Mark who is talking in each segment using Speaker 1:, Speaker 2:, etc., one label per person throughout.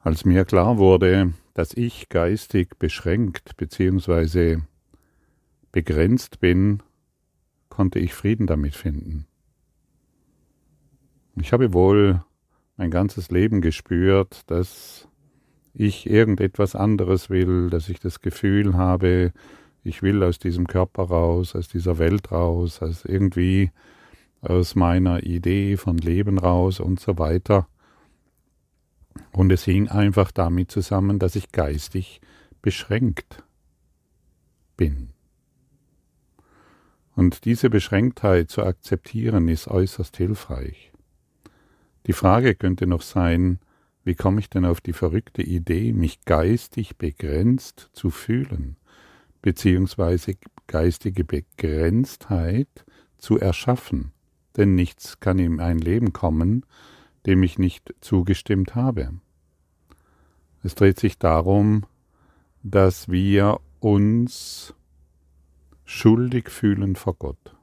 Speaker 1: Als mir klar wurde, dass ich geistig beschränkt bzw. begrenzt bin, konnte ich Frieden damit finden. Ich habe wohl mein ganzes Leben gespürt, dass ich irgendetwas anderes will, dass ich das Gefühl habe, ich will aus diesem Körper raus, aus dieser Welt raus, aus irgendwie aus meiner Idee von Leben raus und so weiter. Und es hing einfach damit zusammen, dass ich geistig beschränkt bin. Und diese Beschränktheit zu akzeptieren ist äußerst hilfreich. Die Frage könnte noch sein, wie komme ich denn auf die verrückte Idee, mich geistig begrenzt zu fühlen, beziehungsweise geistige Begrenztheit zu erschaffen? Denn nichts kann in mein Leben kommen, dem ich nicht zugestimmt habe. Es dreht sich darum, dass wir uns schuldig fühlen vor Gott,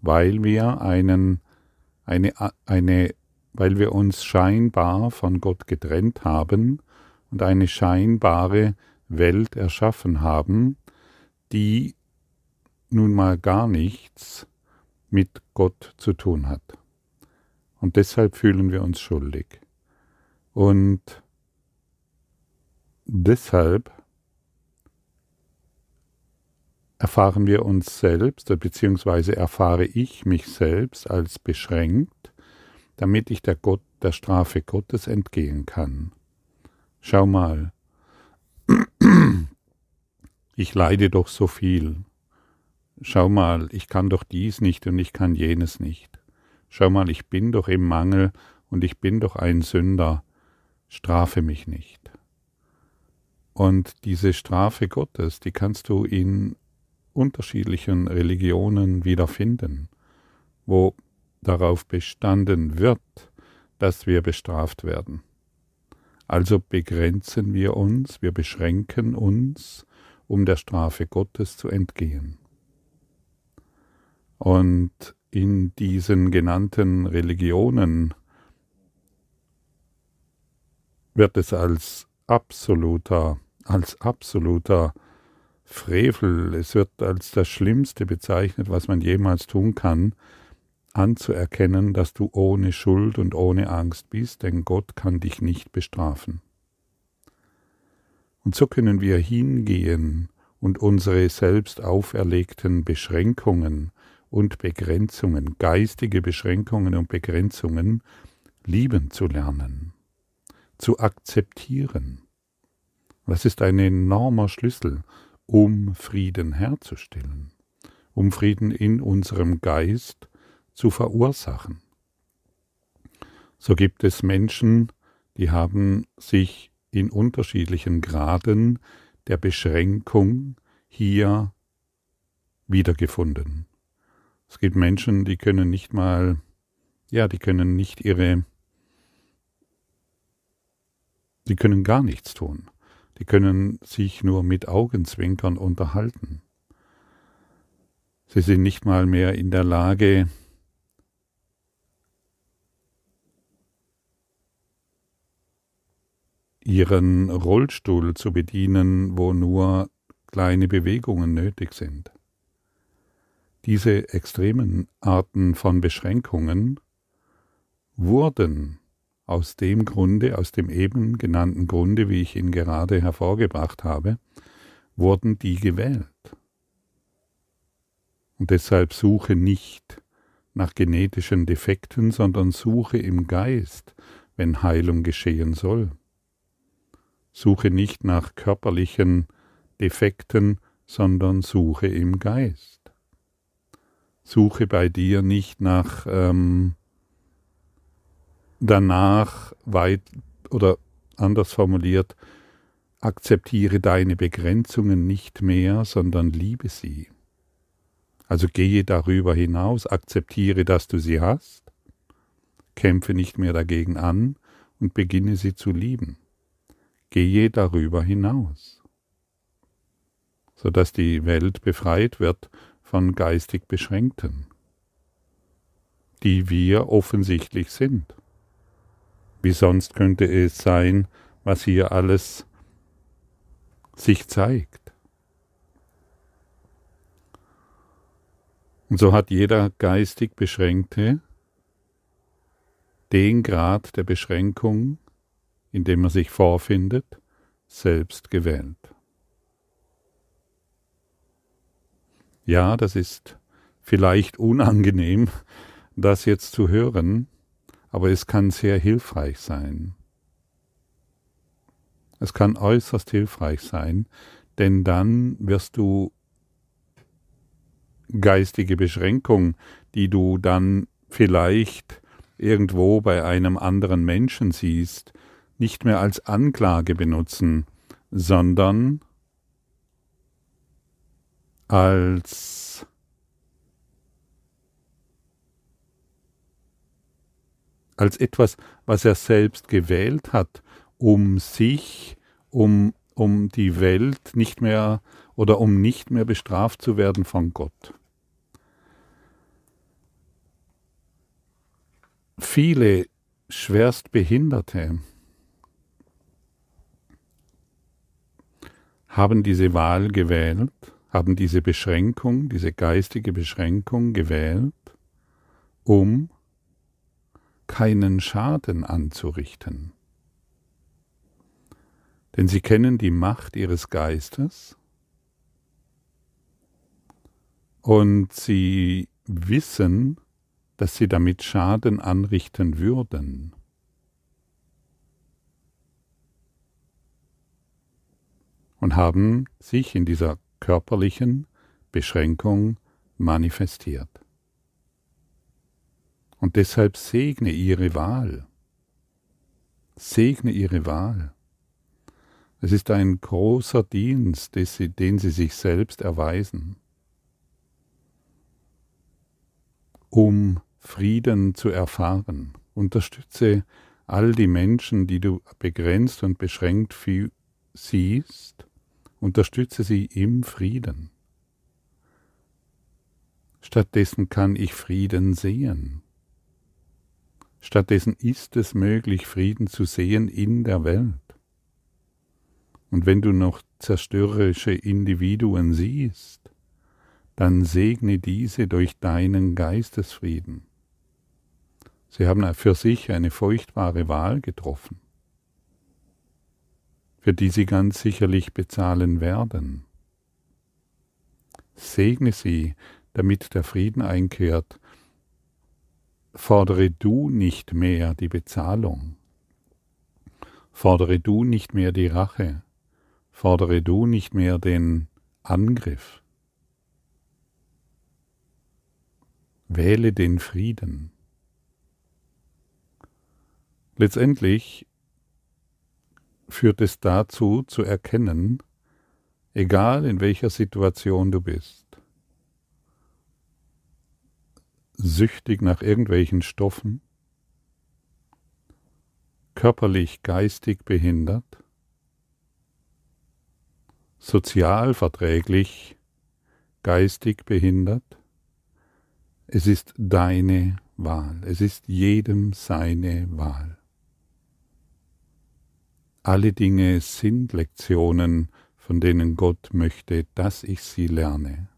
Speaker 1: weil wir einen, eine, eine, weil wir uns scheinbar von Gott getrennt haben und eine scheinbare Welt erschaffen haben, die nun mal gar nichts mit Gott zu tun hat. Und deshalb fühlen wir uns schuldig. Und deshalb erfahren wir uns selbst, beziehungsweise erfahre ich mich selbst als beschränkt, damit ich der, Gott, der Strafe Gottes entgehen kann. Schau mal, ich leide doch so viel. Schau mal, ich kann doch dies nicht und ich kann jenes nicht. Schau mal, ich bin doch im Mangel und ich bin doch ein Sünder, strafe mich nicht. Und diese Strafe Gottes, die kannst du in unterschiedlichen Religionen wiederfinden, wo darauf bestanden wird, dass wir bestraft werden. Also begrenzen wir uns, wir beschränken uns, um der Strafe Gottes zu entgehen. Und in diesen genannten Religionen wird es als absoluter, als absoluter Frevel, es wird als das Schlimmste bezeichnet, was man jemals tun kann, anzuerkennen, dass du ohne Schuld und ohne Angst bist, denn Gott kann dich nicht bestrafen. Und so können wir hingehen und unsere selbst auferlegten Beschränkungen und Begrenzungen, geistige Beschränkungen und Begrenzungen lieben zu lernen, zu akzeptieren. Das ist ein enormer Schlüssel, um Frieden herzustellen, um Frieden in unserem Geist zu verursachen. So gibt es Menschen, die haben sich in unterschiedlichen Graden der Beschränkung hier wiedergefunden. Es gibt Menschen, die können nicht mal, ja, die können nicht ihre, die können gar nichts tun. Die können sich nur mit Augenzwinkern unterhalten. Sie sind nicht mal mehr in der Lage, ihren Rollstuhl zu bedienen, wo nur kleine Bewegungen nötig sind. Diese extremen Arten von Beschränkungen wurden aus dem Grunde, aus dem eben genannten Grunde, wie ich ihn gerade hervorgebracht habe, wurden die gewählt. Und deshalb suche nicht nach genetischen Defekten, sondern suche im Geist, wenn Heilung geschehen soll. Suche nicht nach körperlichen Defekten, sondern suche im Geist. Suche bei dir nicht nach ähm, danach weit oder anders formuliert, akzeptiere deine Begrenzungen nicht mehr, sondern liebe sie. Also gehe darüber hinaus, akzeptiere, dass du sie hast, kämpfe nicht mehr dagegen an und beginne sie zu lieben. Gehe darüber hinaus, sodass die Welt befreit wird von geistig Beschränkten, die wir offensichtlich sind. Wie sonst könnte es sein, was hier alles sich zeigt. Und so hat jeder geistig Beschränkte den Grad der Beschränkung, in dem er sich vorfindet, selbst gewählt. Ja, das ist vielleicht unangenehm, das jetzt zu hören, aber es kann sehr hilfreich sein. Es kann äußerst hilfreich sein, denn dann wirst du geistige Beschränkung, die du dann vielleicht irgendwo bei einem anderen Menschen siehst, nicht mehr als Anklage benutzen, sondern als als etwas, was er selbst gewählt hat, um sich, um, um die Welt nicht mehr oder um nicht mehr bestraft zu werden von Gott. Viele Schwerstbehinderte haben diese Wahl gewählt, haben diese Beschränkung, diese geistige Beschränkung gewählt, um keinen Schaden anzurichten. Denn sie kennen die Macht ihres Geistes und sie wissen, dass sie damit Schaden anrichten würden. Und haben sich in dieser körperlichen Beschränkung manifestiert. Und deshalb segne ihre Wahl. Segne ihre Wahl. Es ist ein großer Dienst, den sie sich selbst erweisen, um Frieden zu erfahren. Unterstütze all die Menschen, die du begrenzt und beschränkt siehst, unterstütze sie im Frieden. Stattdessen kann ich Frieden sehen. Stattdessen ist es möglich, Frieden zu sehen in der Welt. Und wenn du noch zerstörerische Individuen siehst, dann segne diese durch deinen Geistesfrieden. Sie haben für sich eine furchtbare Wahl getroffen, für die sie ganz sicherlich bezahlen werden. Segne sie, damit der Frieden einkehrt fordere du nicht mehr die Bezahlung, fordere du nicht mehr die Rache, fordere du nicht mehr den Angriff. Wähle den Frieden. Letztendlich führt es dazu zu erkennen, egal in welcher Situation du bist, süchtig nach irgendwelchen Stoffen, körperlich, geistig behindert, sozial verträglich, geistig behindert. Es ist deine Wahl, es ist jedem seine Wahl. Alle Dinge sind Lektionen, von denen Gott möchte, dass ich sie lerne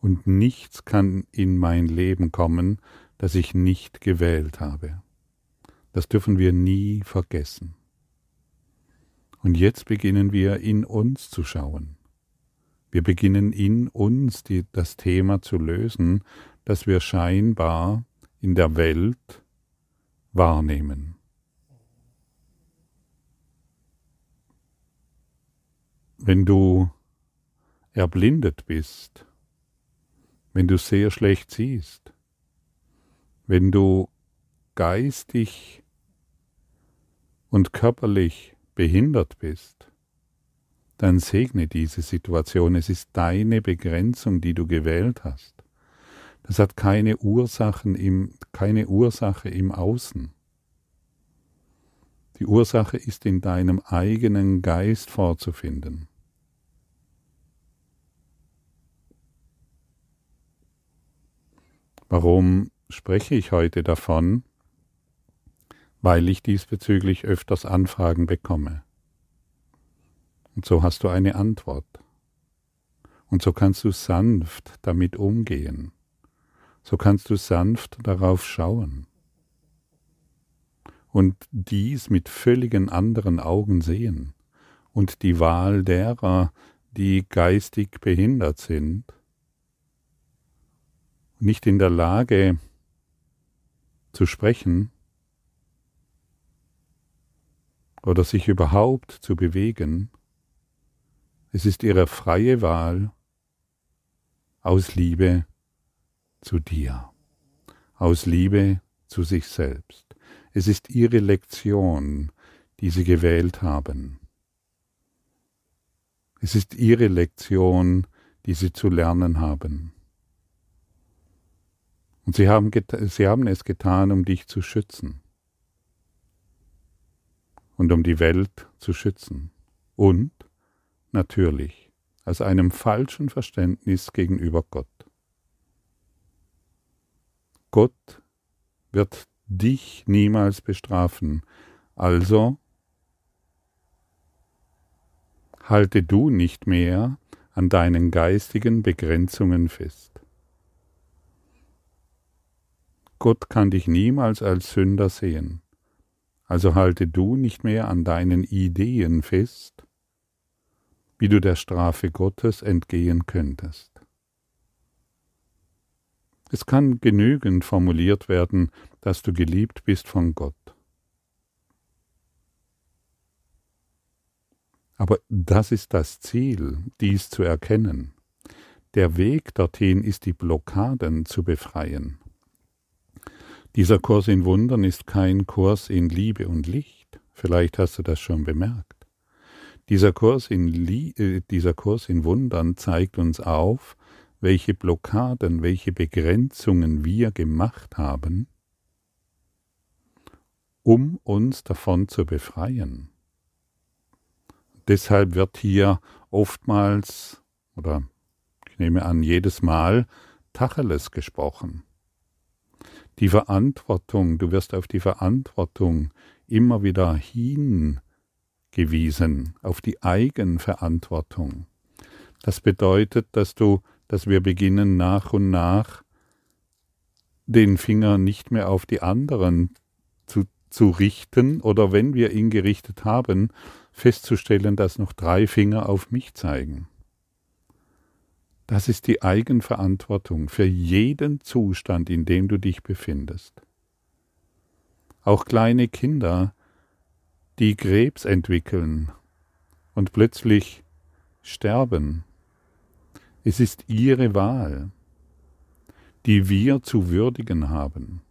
Speaker 1: und nichts kann in mein Leben kommen, das ich nicht gewählt habe. Das dürfen wir nie vergessen. Und jetzt beginnen wir in uns zu schauen. Wir beginnen in uns die, das Thema zu lösen, das wir scheinbar in der Welt wahrnehmen. Wenn du erblindet bist, wenn du sehr schlecht siehst, wenn du geistig und körperlich behindert bist, dann segne diese Situation. Es ist deine Begrenzung, die du gewählt hast. Das hat keine Ursachen im, keine Ursache im Außen. Die Ursache ist in deinem eigenen Geist vorzufinden. Warum spreche ich heute davon? weil ich diesbezüglich öfters Anfragen bekomme. Und so hast du eine Antwort. Und so kannst du sanft damit umgehen. So kannst du sanft darauf schauen. Und dies mit völligen anderen Augen sehen. Und die Wahl derer, die geistig behindert sind, nicht in der Lage zu sprechen oder sich überhaupt zu bewegen, es ist ihre freie Wahl aus Liebe zu dir, aus Liebe zu sich selbst. Es ist ihre Lektion, die sie gewählt haben. Es ist ihre Lektion, die sie zu lernen haben. Und sie haben, sie haben es getan, um dich zu schützen und um die Welt zu schützen. Und natürlich aus einem falschen Verständnis gegenüber Gott. Gott wird dich niemals bestrafen, also halte du nicht mehr an deinen geistigen Begrenzungen fest. Gott kann dich niemals als Sünder sehen, also halte du nicht mehr an deinen Ideen fest, wie du der Strafe Gottes entgehen könntest. Es kann genügend formuliert werden, dass du geliebt bist von Gott. Aber das ist das Ziel, dies zu erkennen. Der Weg dorthin ist die Blockaden zu befreien. Dieser Kurs in Wundern ist kein Kurs in Liebe und Licht. Vielleicht hast du das schon bemerkt. Dieser Kurs in, Lie äh, dieser Kurs in Wundern zeigt uns auf, welche Blockaden, welche Begrenzungen wir gemacht haben, um uns davon zu befreien deshalb wird hier oftmals oder ich nehme an jedes Mal Tacheles gesprochen. Die Verantwortung, du wirst auf die Verantwortung immer wieder hingewiesen, auf die Eigenverantwortung. Das bedeutet, dass du, dass wir beginnen nach und nach den Finger nicht mehr auf die anderen zu, zu richten oder wenn wir ihn gerichtet haben, festzustellen, dass noch drei Finger auf mich zeigen. Das ist die Eigenverantwortung für jeden Zustand, in dem du dich befindest. Auch kleine Kinder, die Krebs entwickeln und plötzlich sterben. Es ist ihre Wahl, die wir zu würdigen haben.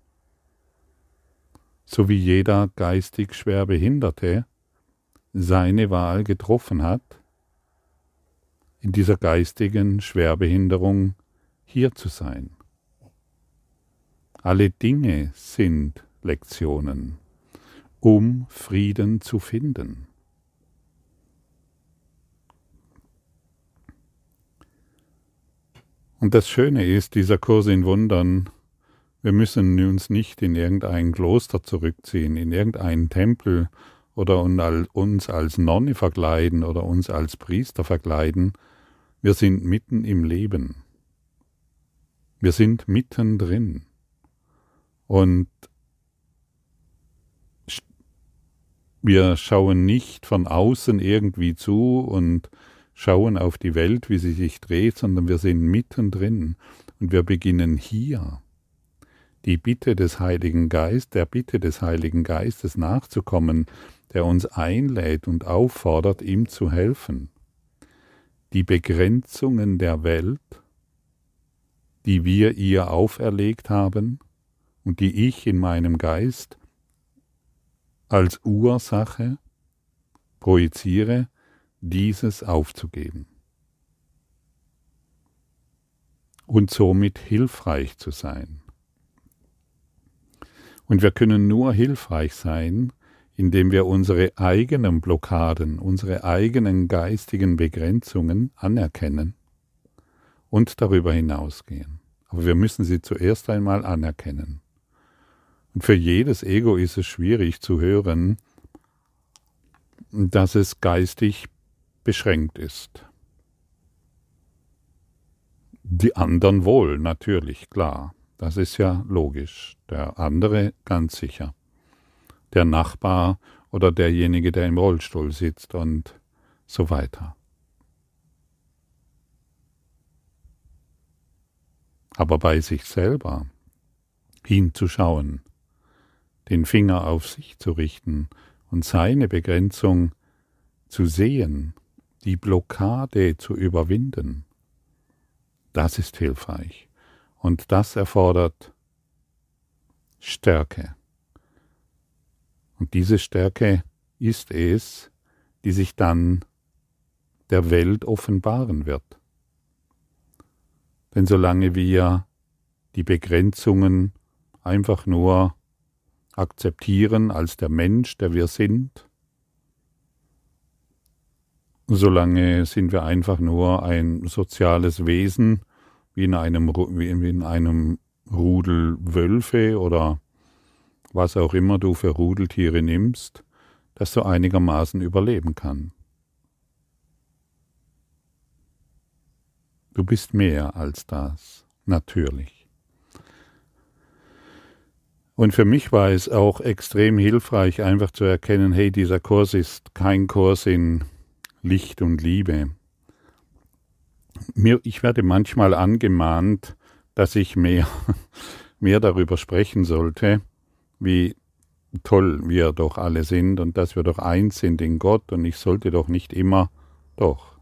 Speaker 1: So wie jeder geistig schwer Behinderte seine Wahl getroffen hat, in dieser geistigen Schwerbehinderung hier zu sein. Alle Dinge sind Lektionen, um Frieden zu finden. Und das Schöne ist, dieser Kurs in Wundern, wir müssen uns nicht in irgendein Kloster zurückziehen, in irgendeinen Tempel oder uns als Nonne verkleiden oder uns als Priester verkleiden, wir sind mitten im Leben. Wir sind mittendrin. Und wir schauen nicht von außen irgendwie zu und schauen auf die Welt, wie sie sich dreht, sondern wir sind mittendrin und wir beginnen hier die Bitte des Heiligen Geistes, der Bitte des Heiligen Geistes nachzukommen, der uns einlädt und auffordert, ihm zu helfen. Die Begrenzungen der Welt, die wir ihr auferlegt haben und die ich in meinem Geist als Ursache projiziere, dieses aufzugeben und somit hilfreich zu sein. Und wir können nur hilfreich sein, indem wir unsere eigenen Blockaden, unsere eigenen geistigen Begrenzungen anerkennen und darüber hinausgehen. Aber wir müssen sie zuerst einmal anerkennen. Und für jedes Ego ist es schwierig zu hören, dass es geistig beschränkt ist. Die anderen wohl, natürlich, klar. Das ist ja logisch. Der andere ganz sicher. Der Nachbar oder derjenige, der im Rollstuhl sitzt und so weiter. Aber bei sich selber hinzuschauen, den Finger auf sich zu richten und seine Begrenzung zu sehen, die Blockade zu überwinden, das ist hilfreich. Und das erfordert Stärke. Und diese Stärke ist es, die sich dann der Welt offenbaren wird. Denn solange wir die Begrenzungen einfach nur akzeptieren als der Mensch, der wir sind, solange sind wir einfach nur ein soziales Wesen, wie in einem, wie in einem Rudel Wölfe oder was auch immer du für Rudeltiere nimmst, das so einigermaßen überleben kann. Du bist mehr als das, natürlich. Und für mich war es auch extrem hilfreich, einfach zu erkennen, hey, dieser Kurs ist kein Kurs in Licht und Liebe. Mir, ich werde manchmal angemahnt, dass ich mehr, mehr darüber sprechen sollte, wie toll wir doch alle sind und dass wir doch eins sind in Gott und ich sollte doch nicht immer doch.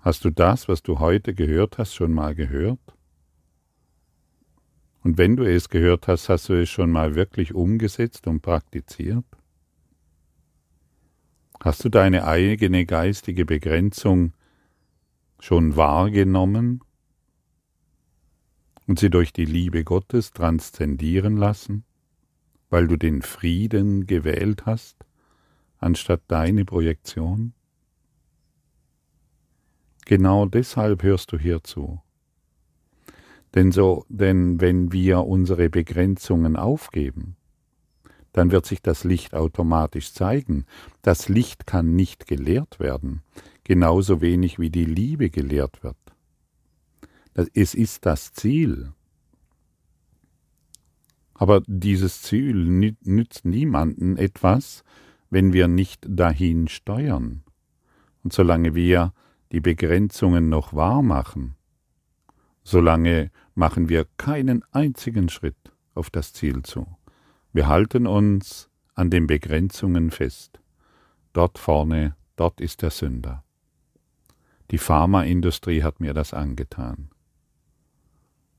Speaker 1: Hast du das, was du heute gehört hast, schon mal gehört? Und wenn du es gehört hast, hast du es schon mal wirklich umgesetzt und praktiziert? Hast du deine eigene geistige Begrenzung schon wahrgenommen und sie durch die Liebe Gottes transzendieren lassen, weil du den Frieden gewählt hast, anstatt deine Projektion? Genau deshalb hörst du hier zu. Denn so, denn wenn wir unsere Begrenzungen aufgeben, dann wird sich das Licht automatisch zeigen. Das Licht kann nicht gelehrt werden, genauso wenig wie die Liebe gelehrt wird. Es ist das Ziel. Aber dieses Ziel nützt niemanden etwas, wenn wir nicht dahin steuern. Und solange wir die Begrenzungen noch wahr machen, solange machen wir keinen einzigen Schritt auf das Ziel zu. Wir halten uns an den Begrenzungen fest. Dort vorne, dort ist der Sünder. Die Pharmaindustrie hat mir das angetan.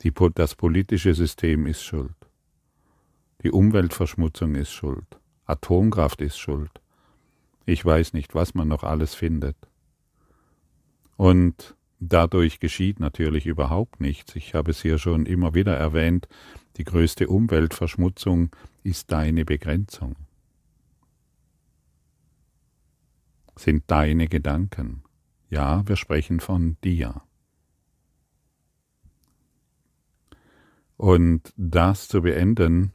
Speaker 1: Die, das politische System ist schuld. Die Umweltverschmutzung ist schuld. Atomkraft ist schuld. Ich weiß nicht, was man noch alles findet. Und dadurch geschieht natürlich überhaupt nichts. Ich habe es hier schon immer wieder erwähnt, die größte Umweltverschmutzung ist deine Begrenzung. Sind deine Gedanken. Ja, wir sprechen von dir. Und das zu beenden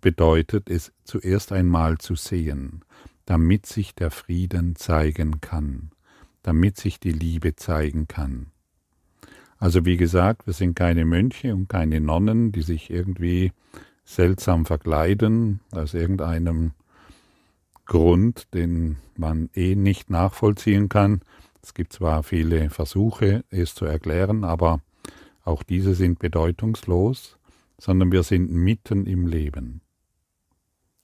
Speaker 1: bedeutet es zuerst einmal zu sehen, damit sich der Frieden zeigen kann, damit sich die Liebe zeigen kann. Also wie gesagt, wir sind keine Mönche und keine Nonnen, die sich irgendwie seltsam verkleiden aus irgendeinem Grund, den man eh nicht nachvollziehen kann. Es gibt zwar viele Versuche, es zu erklären, aber auch diese sind bedeutungslos, sondern wir sind mitten im Leben.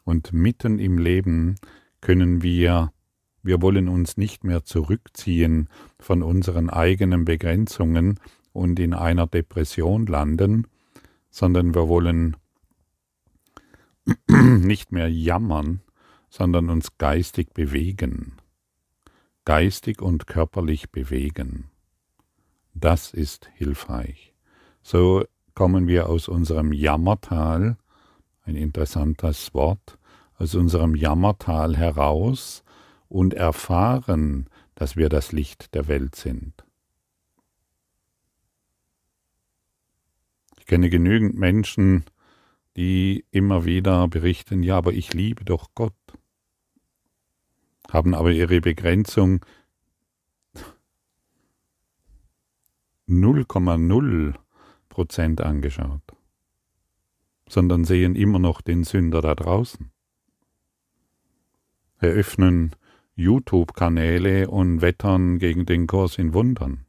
Speaker 1: Und mitten im Leben können wir, wir wollen uns nicht mehr zurückziehen von unseren eigenen Begrenzungen, und in einer Depression landen, sondern wir wollen nicht mehr jammern, sondern uns geistig bewegen. Geistig und körperlich bewegen. Das ist hilfreich. So kommen wir aus unserem Jammertal, ein interessantes Wort, aus unserem Jammertal heraus und erfahren, dass wir das Licht der Welt sind. kenne genügend Menschen, die immer wieder berichten, ja, aber ich liebe doch Gott, haben aber ihre Begrenzung 0,0 Prozent angeschaut, sondern sehen immer noch den Sünder da draußen. Eröffnen YouTube-Kanäle und wettern gegen den Kurs in Wundern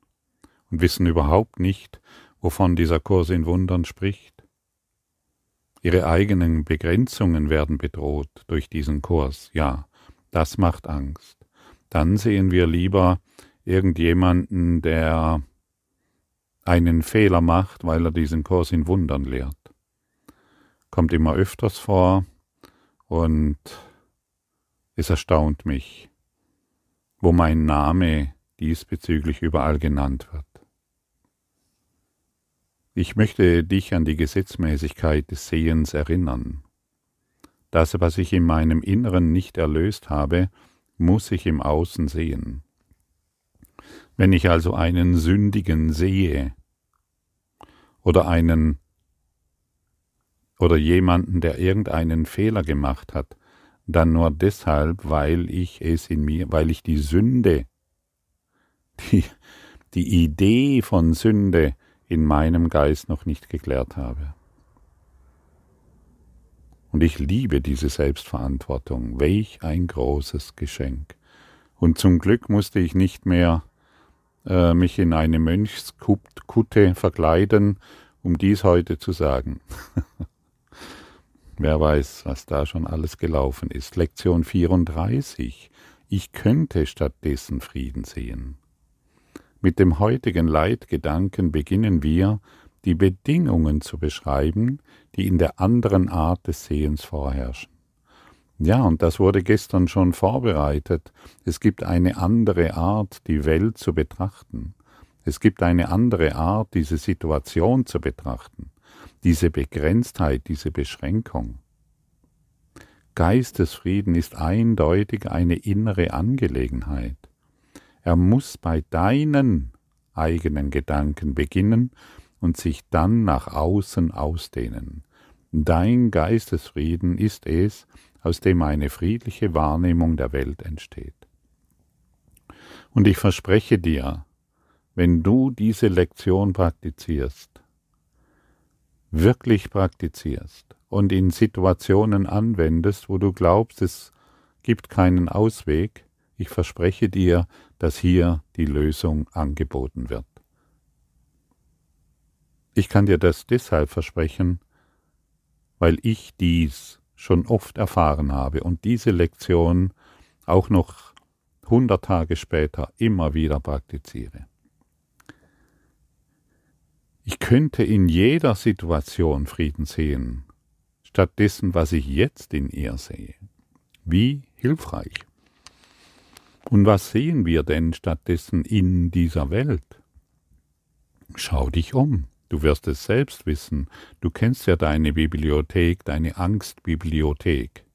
Speaker 1: und wissen überhaupt nicht, wovon dieser Kurs in Wundern spricht. Ihre eigenen Begrenzungen werden bedroht durch diesen Kurs, ja, das macht Angst. Dann sehen wir lieber irgendjemanden, der einen Fehler macht, weil er diesen Kurs in Wundern lehrt. Kommt immer öfters vor und es erstaunt mich, wo mein Name diesbezüglich überall genannt wird. Ich möchte dich an die Gesetzmäßigkeit des Sehens erinnern. Das, was ich in meinem Inneren nicht erlöst habe, muss ich im Außen sehen. Wenn ich also einen Sündigen sehe oder einen oder jemanden, der irgendeinen Fehler gemacht hat, dann nur deshalb, weil ich es in mir, weil ich die Sünde, die, die Idee von Sünde in meinem Geist noch nicht geklärt habe. Und ich liebe diese Selbstverantwortung. Welch ein großes Geschenk. Und zum Glück musste ich nicht mehr äh, mich in eine Mönchskutte verkleiden, um dies heute zu sagen. Wer weiß, was da schon alles gelaufen ist. Lektion 34. Ich könnte stattdessen Frieden sehen. Mit dem heutigen Leitgedanken beginnen wir, die Bedingungen zu beschreiben, die in der anderen Art des Sehens vorherrschen. Ja, und das wurde gestern schon vorbereitet. Es gibt eine andere Art, die Welt zu betrachten. Es gibt eine andere Art, diese Situation zu betrachten, diese Begrenztheit, diese Beschränkung. Geistesfrieden ist eindeutig eine innere Angelegenheit. Er muss bei deinen eigenen Gedanken beginnen und sich dann nach außen ausdehnen. Dein Geistesfrieden ist es, aus dem eine friedliche Wahrnehmung der Welt entsteht. Und ich verspreche dir, wenn du diese Lektion praktizierst, wirklich praktizierst und in Situationen anwendest, wo du glaubst, es gibt keinen Ausweg, ich verspreche dir, dass hier die Lösung angeboten wird. Ich kann dir das deshalb versprechen, weil ich dies schon oft erfahren habe und diese Lektion auch noch hundert Tage später immer wieder praktiziere. Ich könnte in jeder Situation Frieden sehen, statt dessen, was ich jetzt in ihr sehe. Wie hilfreich. Und was sehen wir denn stattdessen in dieser Welt? Schau dich um. Du wirst es selbst wissen. Du kennst ja deine Bibliothek, deine Angstbibliothek.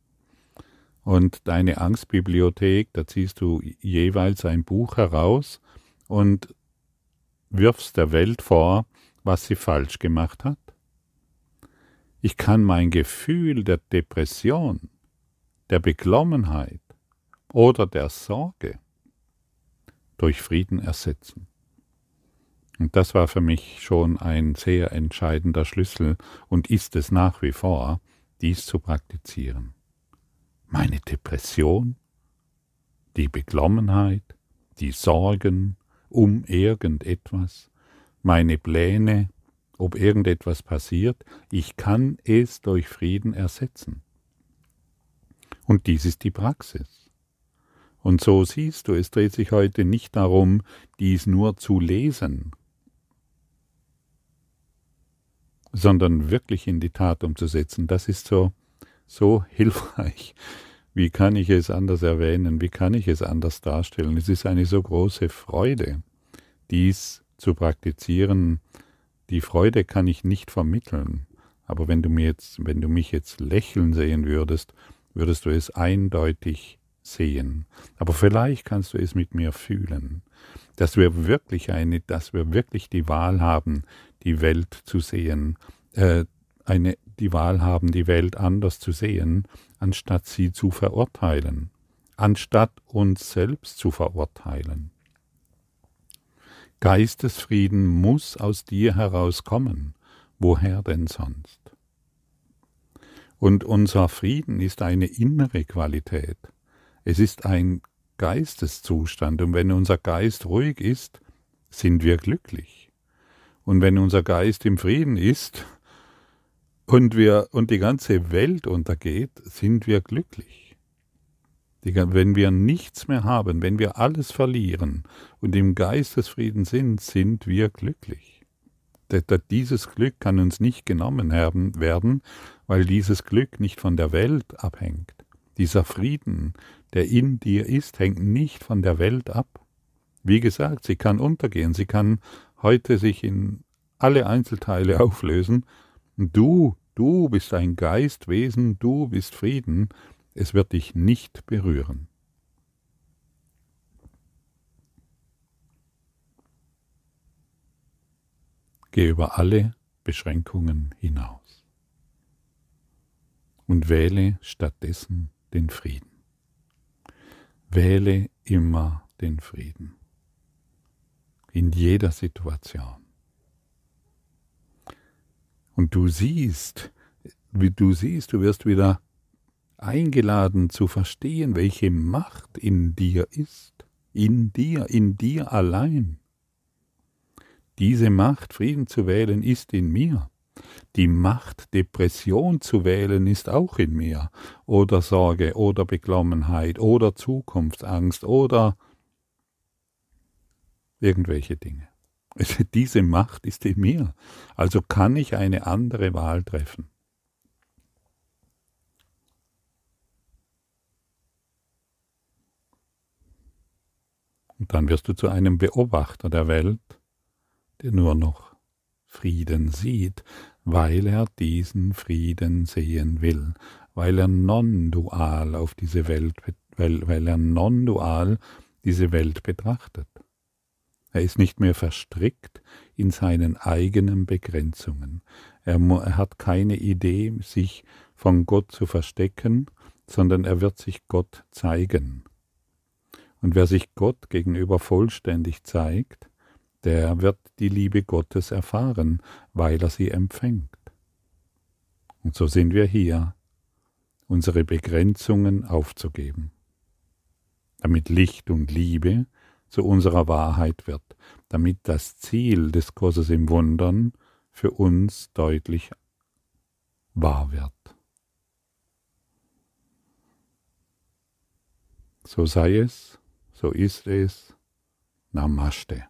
Speaker 1: Und deine Angstbibliothek, da ziehst du jeweils ein Buch heraus und wirfst der Welt vor, was sie falsch gemacht hat. Ich kann mein Gefühl der Depression, der Beklommenheit, oder der Sorge durch Frieden ersetzen. Und das war für mich schon ein sehr entscheidender Schlüssel und ist es nach wie vor, dies zu praktizieren. Meine Depression, die Beklommenheit, die Sorgen um irgendetwas, meine Pläne, ob irgendetwas passiert, ich kann es durch Frieden ersetzen. Und dies ist die Praxis. Und so siehst du, es dreht sich heute nicht darum, dies nur zu lesen, sondern wirklich in die Tat umzusetzen. Das ist so, so hilfreich. Wie kann ich es anders erwähnen? Wie kann ich es anders darstellen? Es ist eine so große Freude, dies zu praktizieren. Die Freude kann ich nicht vermitteln. Aber wenn du mir jetzt, wenn du mich jetzt lächeln sehen würdest, würdest du es eindeutig sehen. Aber vielleicht kannst du es mit mir fühlen, dass wir wirklich eine, dass wir wirklich die Wahl haben, die Welt zu sehen äh, eine, die Wahl haben, die Welt anders zu sehen, anstatt sie zu verurteilen, anstatt uns selbst zu verurteilen. Geistesfrieden muss aus dir herauskommen. Woher denn sonst? Und unser Frieden ist eine innere Qualität. Es ist ein Geisteszustand. Und wenn unser Geist ruhig ist, sind wir glücklich. Und wenn unser Geist im Frieden ist und, wir, und die ganze Welt untergeht, sind wir glücklich. Die, wenn wir nichts mehr haben, wenn wir alles verlieren und im Geistesfrieden sind, sind wir glücklich. Dieses Glück kann uns nicht genommen werden, weil dieses Glück nicht von der Welt abhängt. Dieser Frieden, der in dir ist, hängt nicht von der Welt ab. Wie gesagt, sie kann untergehen, sie kann heute sich in alle Einzelteile auflösen. Du, du bist ein Geistwesen, du bist Frieden, es wird dich nicht berühren. Geh über alle Beschränkungen hinaus und wähle stattdessen den Frieden. Wähle immer den Frieden. In jeder Situation. Und du siehst, wie du siehst, du wirst wieder eingeladen zu verstehen, welche Macht in dir ist. In dir, in dir allein. Diese Macht, Frieden zu wählen, ist in mir. Die Macht, Depression zu wählen, ist auch in mir. Oder Sorge, oder Beklommenheit, oder Zukunftsangst, oder irgendwelche Dinge. Diese Macht ist in mir. Also kann ich eine andere Wahl treffen. Und dann wirst du zu einem Beobachter der Welt, der nur noch Frieden sieht, weil er diesen Frieden sehen will, weil er non-dual auf diese Welt, weil, weil er non-dual diese Welt betrachtet. Er ist nicht mehr verstrickt in seinen eigenen Begrenzungen. Er, er hat keine Idee, sich von Gott zu verstecken, sondern er wird sich Gott zeigen. Und wer sich Gott gegenüber vollständig zeigt, der wird die Liebe Gottes erfahren, weil er sie empfängt. Und so sind wir hier, unsere Begrenzungen aufzugeben, damit Licht und Liebe zu unserer Wahrheit wird, damit das Ziel des Kurses im Wundern für uns deutlich wahr wird. So sei es, so ist es. Namaste.